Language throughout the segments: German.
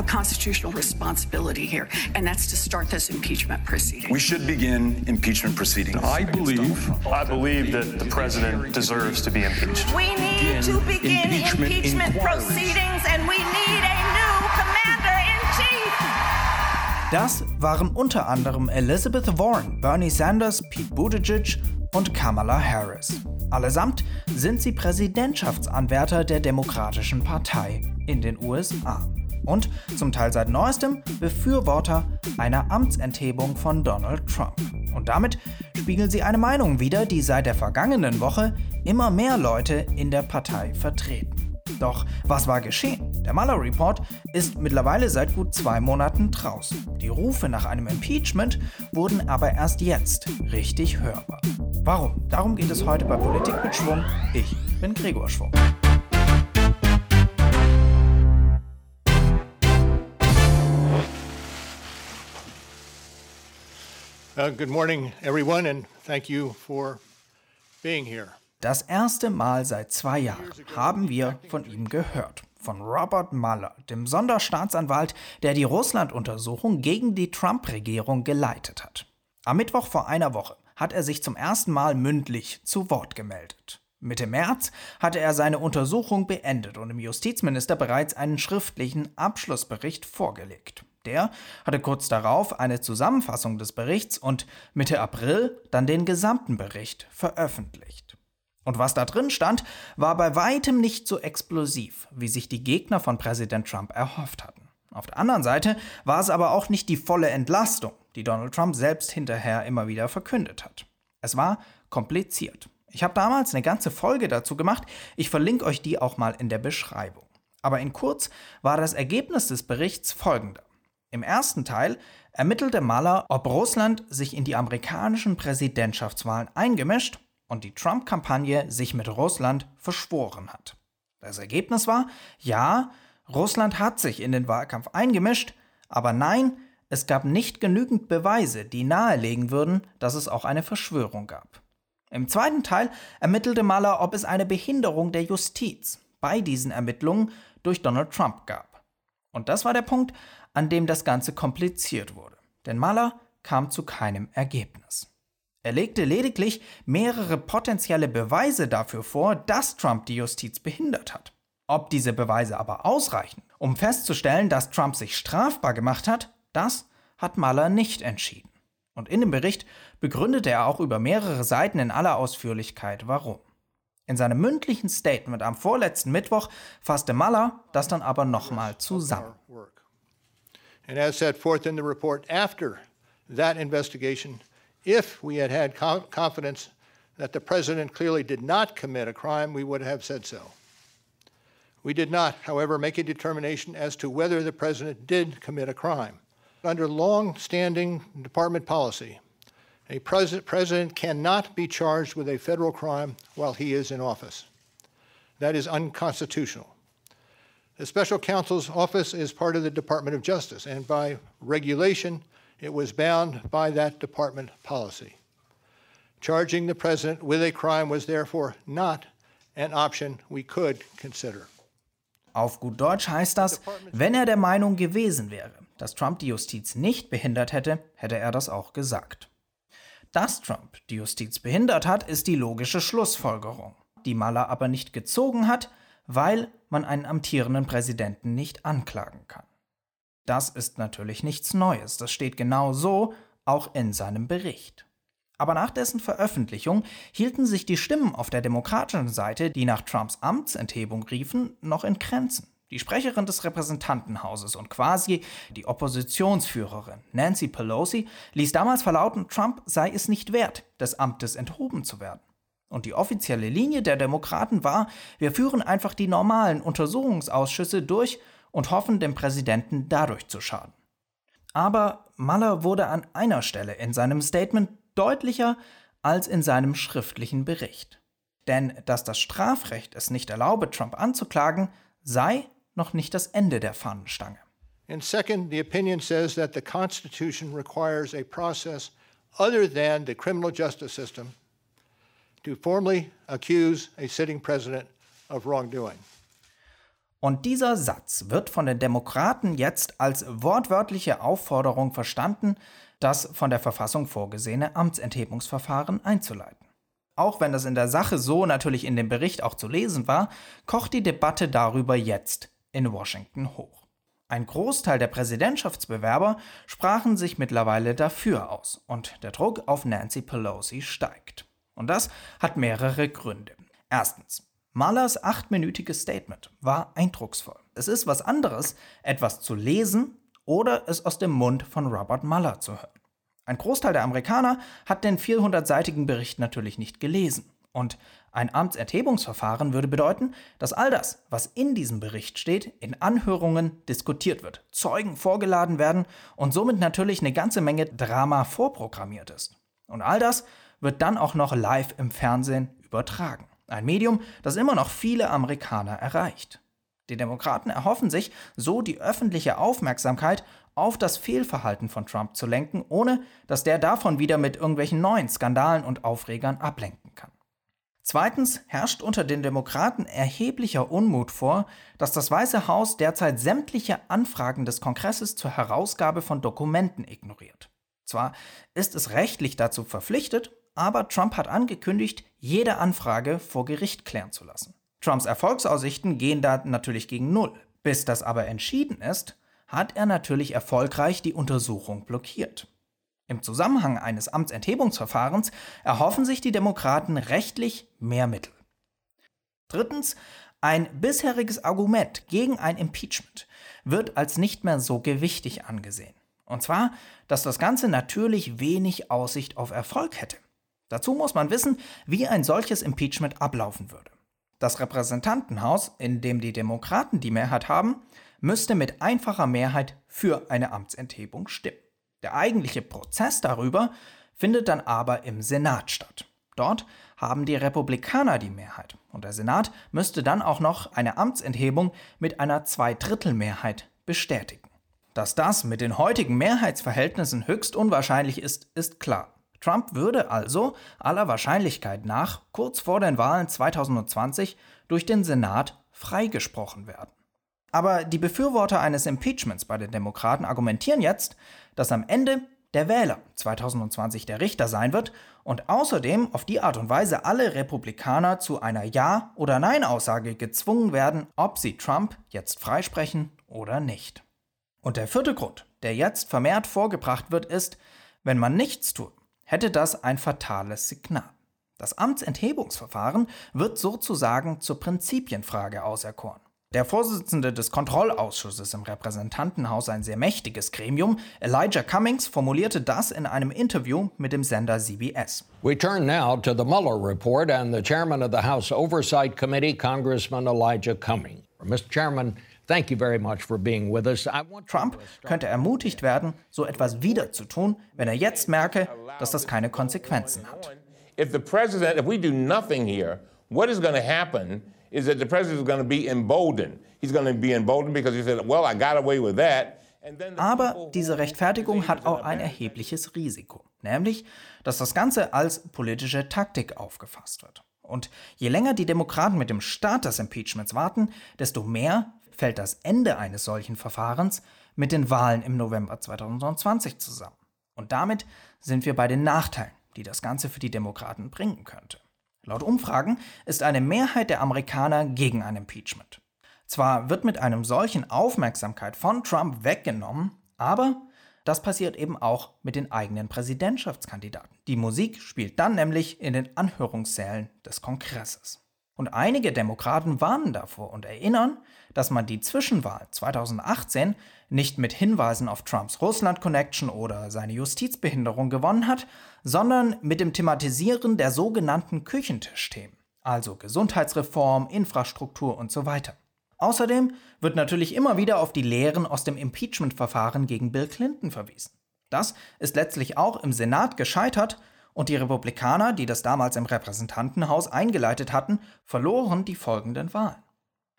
have a constitutional responsibility here, and that's to start this impeachment proceeding. We should begin impeachment proceedings. I believe. I believe that the president deserves to be impeached. We need to begin impeachment, impeachment proceedings, and we need a new commander in chief. Das waren unter anderem Elizabeth Warren, Bernie Sanders, Pete Buttigieg und Kamala Harris. Allesamt sind sie Präsidentschaftsanwärter der Demokratischen Partei in den USA und zum Teil seit neuestem Befürworter einer Amtsenthebung von Donald Trump. Und damit spiegeln sie eine Meinung wider, die seit der vergangenen Woche immer mehr Leute in der Partei vertreten. Doch was war geschehen? Der Mueller Report ist mittlerweile seit gut zwei Monaten draußen. Die Rufe nach einem Impeachment wurden aber erst jetzt richtig hörbar. Warum? Darum geht es heute bei Politik mit Schwung. Ich bin Gregor Schwung. Uh, good morning, everyone, and thank you for being here. Das erste Mal seit zwei Jahren haben wir von ihm gehört. Von Robert Mueller, dem Sonderstaatsanwalt, der die Russland-Untersuchung gegen die Trump-Regierung geleitet hat. Am Mittwoch vor einer Woche hat er sich zum ersten Mal mündlich zu Wort gemeldet. Mitte März hatte er seine Untersuchung beendet und dem Justizminister bereits einen schriftlichen Abschlussbericht vorgelegt. Der hatte kurz darauf eine Zusammenfassung des Berichts und Mitte April dann den gesamten Bericht veröffentlicht. Und was da drin stand, war bei weitem nicht so explosiv, wie sich die Gegner von Präsident Trump erhofft hatten. Auf der anderen Seite war es aber auch nicht die volle Entlastung, die Donald Trump selbst hinterher immer wieder verkündet hat. Es war kompliziert. Ich habe damals eine ganze Folge dazu gemacht, ich verlinke euch die auch mal in der Beschreibung. Aber in kurz war das Ergebnis des Berichts folgender. Im ersten Teil ermittelte Mueller, ob Russland sich in die amerikanischen Präsidentschaftswahlen eingemischt und die Trump-Kampagne sich mit Russland verschworen hat. Das Ergebnis war, ja, Russland hat sich in den Wahlkampf eingemischt, aber nein, es gab nicht genügend Beweise, die nahelegen würden, dass es auch eine Verschwörung gab. Im zweiten Teil ermittelte Mueller, ob es eine Behinderung der Justiz bei diesen Ermittlungen durch Donald Trump gab. Und das war der Punkt, an dem das Ganze kompliziert wurde. Denn Mueller kam zu keinem Ergebnis. Er legte lediglich mehrere potenzielle Beweise dafür vor, dass Trump die Justiz behindert hat. Ob diese Beweise aber ausreichen, um festzustellen, dass Trump sich strafbar gemacht hat, das hat Mueller nicht entschieden. Und in dem Bericht begründete er auch über mehrere Seiten in aller Ausführlichkeit, warum. In seinem mündlichen Statement am vorletzten Mittwoch fasste Mueller das dann aber nochmal zusammen. And as set forth in the report after that investigation, If we had had confidence that the president clearly did not commit a crime, we would have said so. We did not, however, make a determination as to whether the president did commit a crime. Under long standing department policy, a president, president cannot be charged with a federal crime while he is in office. That is unconstitutional. The special counsel's office is part of the Department of Justice, and by regulation, it was bound by that department policy. Charging the president with a crime was therefore not an option we could consider. Auf gut Deutsch heißt das, wenn er der Meinung gewesen wäre, dass Trump die Justiz nicht behindert hätte, hätte er das auch gesagt. Dass Trump die Justiz behindert hat, ist die logische Schlussfolgerung, die Mueller aber nicht gezogen hat, weil man einen amtierenden Präsidenten nicht anklagen kann. Das ist natürlich nichts Neues, das steht genau so auch in seinem Bericht. Aber nach dessen Veröffentlichung hielten sich die Stimmen auf der demokratischen Seite, die nach Trumps Amtsenthebung riefen, noch in Grenzen. Die Sprecherin des Repräsentantenhauses und quasi die Oppositionsführerin Nancy Pelosi ließ damals verlauten, Trump sei es nicht wert, des Amtes enthoben zu werden. Und die offizielle Linie der Demokraten war, wir führen einfach die normalen Untersuchungsausschüsse durch und hoffen, dem Präsidenten dadurch zu schaden. Aber Mueller wurde an einer Stelle in seinem Statement deutlicher als in seinem schriftlichen Bericht. Denn dass das Strafrecht es nicht erlaube, Trump anzuklagen, sei noch nicht das Ende der Fahnenstange. And second, the opinion says that the Constitution requires a process other than the criminal justice system to formally accuse a sitting president of wrongdoing. Und dieser Satz wird von den Demokraten jetzt als wortwörtliche Aufforderung verstanden, das von der Verfassung vorgesehene Amtsenthebungsverfahren einzuleiten. Auch wenn das in der Sache so natürlich in dem Bericht auch zu lesen war, kocht die Debatte darüber jetzt in Washington hoch. Ein Großteil der Präsidentschaftsbewerber sprachen sich mittlerweile dafür aus und der Druck auf Nancy Pelosi steigt. Und das hat mehrere Gründe. Erstens, Mullers achtminütiges Statement war eindrucksvoll. Es ist was anderes, etwas zu lesen oder es aus dem Mund von Robert Mueller zu hören. Ein Großteil der Amerikaner hat den 400-seitigen Bericht natürlich nicht gelesen. Und ein Amtserhebungsverfahren würde bedeuten, dass all das, was in diesem Bericht steht, in Anhörungen diskutiert wird, Zeugen vorgeladen werden und somit natürlich eine ganze Menge Drama vorprogrammiert ist. Und all das wird dann auch noch live im Fernsehen übertragen. Ein Medium, das immer noch viele Amerikaner erreicht. Die Demokraten erhoffen sich, so die öffentliche Aufmerksamkeit auf das Fehlverhalten von Trump zu lenken, ohne dass der davon wieder mit irgendwelchen neuen Skandalen und Aufregern ablenken kann. Zweitens herrscht unter den Demokraten erheblicher Unmut vor, dass das Weiße Haus derzeit sämtliche Anfragen des Kongresses zur Herausgabe von Dokumenten ignoriert. Zwar ist es rechtlich dazu verpflichtet, aber Trump hat angekündigt, jede Anfrage vor Gericht klären zu lassen. Trumps Erfolgsaussichten gehen da natürlich gegen Null. Bis das aber entschieden ist, hat er natürlich erfolgreich die Untersuchung blockiert. Im Zusammenhang eines Amtsenthebungsverfahrens erhoffen sich die Demokraten rechtlich mehr Mittel. Drittens, ein bisheriges Argument gegen ein Impeachment wird als nicht mehr so gewichtig angesehen. Und zwar, dass das Ganze natürlich wenig Aussicht auf Erfolg hätte. Dazu muss man wissen, wie ein solches Impeachment ablaufen würde. Das Repräsentantenhaus, in dem die Demokraten die Mehrheit haben, müsste mit einfacher Mehrheit für eine Amtsenthebung stimmen. Der eigentliche Prozess darüber findet dann aber im Senat statt. Dort haben die Republikaner die Mehrheit und der Senat müsste dann auch noch eine Amtsenthebung mit einer Zweidrittelmehrheit bestätigen. Dass das mit den heutigen Mehrheitsverhältnissen höchst unwahrscheinlich ist, ist klar. Trump würde also aller Wahrscheinlichkeit nach kurz vor den Wahlen 2020 durch den Senat freigesprochen werden. Aber die Befürworter eines Impeachments bei den Demokraten argumentieren jetzt, dass am Ende der Wähler 2020 der Richter sein wird und außerdem auf die Art und Weise alle Republikaner zu einer Ja- oder Nein-Aussage gezwungen werden, ob sie Trump jetzt freisprechen oder nicht. Und der vierte Grund, der jetzt vermehrt vorgebracht wird, ist, wenn man nichts tut, hätte das ein fatales Signal. Das Amtsenthebungsverfahren wird sozusagen zur Prinzipienfrage auserkoren. Der Vorsitzende des Kontrollausschusses im Repräsentantenhaus, ein sehr mächtiges Gremium, Elijah Cummings, formulierte das in einem Interview mit dem Sender CBS. We turn now to the Mueller report and the chairman of the House Oversight Committee, Congressman Elijah Cummings. Mr. Chairman, Thank you very much for being with us. Trump könnte ermutigt werden, so etwas wieder zu tun, wenn er jetzt merke, dass das keine Konsequenzen hat. If the president, if we do nothing here, what is going to happen is that the president is going to be emboldened. He's going to be emboldened because he said, well, I got away with that. Aber diese Rechtfertigung hat auch ein erhebliches Risiko, nämlich, dass das Ganze als politische Taktik aufgefasst wird. Und je länger die Demokraten mit dem Start des Impeachments warten, desto mehr fällt das Ende eines solchen Verfahrens mit den Wahlen im November 2020 zusammen. Und damit sind wir bei den Nachteilen, die das Ganze für die Demokraten bringen könnte. Laut Umfragen ist eine Mehrheit der Amerikaner gegen ein Impeachment. Zwar wird mit einem solchen Aufmerksamkeit von Trump weggenommen, aber das passiert eben auch mit den eigenen Präsidentschaftskandidaten. Die Musik spielt dann nämlich in den Anhörungssälen des Kongresses. Und einige Demokraten warnen davor und erinnern, dass man die Zwischenwahl 2018 nicht mit Hinweisen auf Trumps Russland-Connection oder seine Justizbehinderung gewonnen hat, sondern mit dem Thematisieren der sogenannten Küchentischthemen, also Gesundheitsreform, Infrastruktur und so weiter. Außerdem wird natürlich immer wieder auf die Lehren aus dem Impeachment-Verfahren gegen Bill Clinton verwiesen. Das ist letztlich auch im Senat gescheitert und die Republikaner, die das damals im Repräsentantenhaus eingeleitet hatten, verloren die folgenden Wahlen.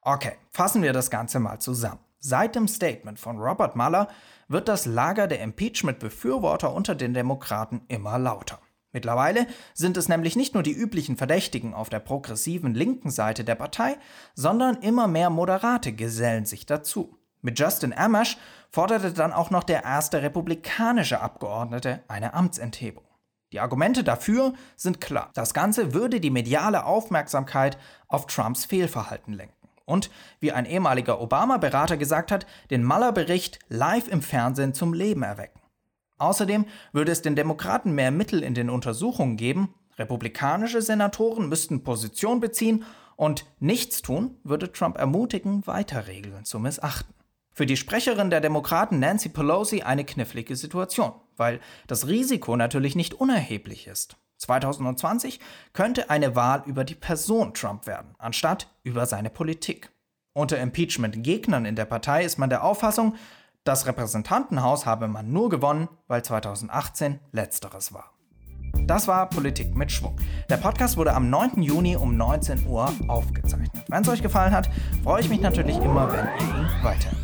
Okay, fassen wir das Ganze mal zusammen. Seit dem Statement von Robert Mueller wird das Lager der Impeachment-Befürworter unter den Demokraten immer lauter. Mittlerweile sind es nämlich nicht nur die üblichen Verdächtigen auf der progressiven linken Seite der Partei, sondern immer mehr Moderate gesellen sich dazu. Mit Justin Amash forderte dann auch noch der erste republikanische Abgeordnete eine Amtsenthebung. Die Argumente dafür sind klar. Das Ganze würde die mediale Aufmerksamkeit auf Trumps Fehlverhalten lenken. Und, wie ein ehemaliger Obama-Berater gesagt hat, den Mueller-Bericht live im Fernsehen zum Leben erwecken. Außerdem würde es den Demokraten mehr Mittel in den Untersuchungen geben, republikanische Senatoren müssten Position beziehen und nichts tun würde Trump ermutigen, weiter Regeln zu missachten. Für die Sprecherin der Demokraten Nancy Pelosi eine knifflige Situation, weil das Risiko natürlich nicht unerheblich ist. 2020 könnte eine Wahl über die Person Trump werden, anstatt über seine Politik. Unter Impeachment-Gegnern in der Partei ist man der Auffassung, das Repräsentantenhaus habe man nur gewonnen, weil 2018 letzteres war. Das war Politik mit Schwung. Der Podcast wurde am 9. Juni um 19 Uhr aufgezeichnet. Wenn es euch gefallen hat, freue ich mich natürlich immer, wenn ihr ihn weiterempfehlt.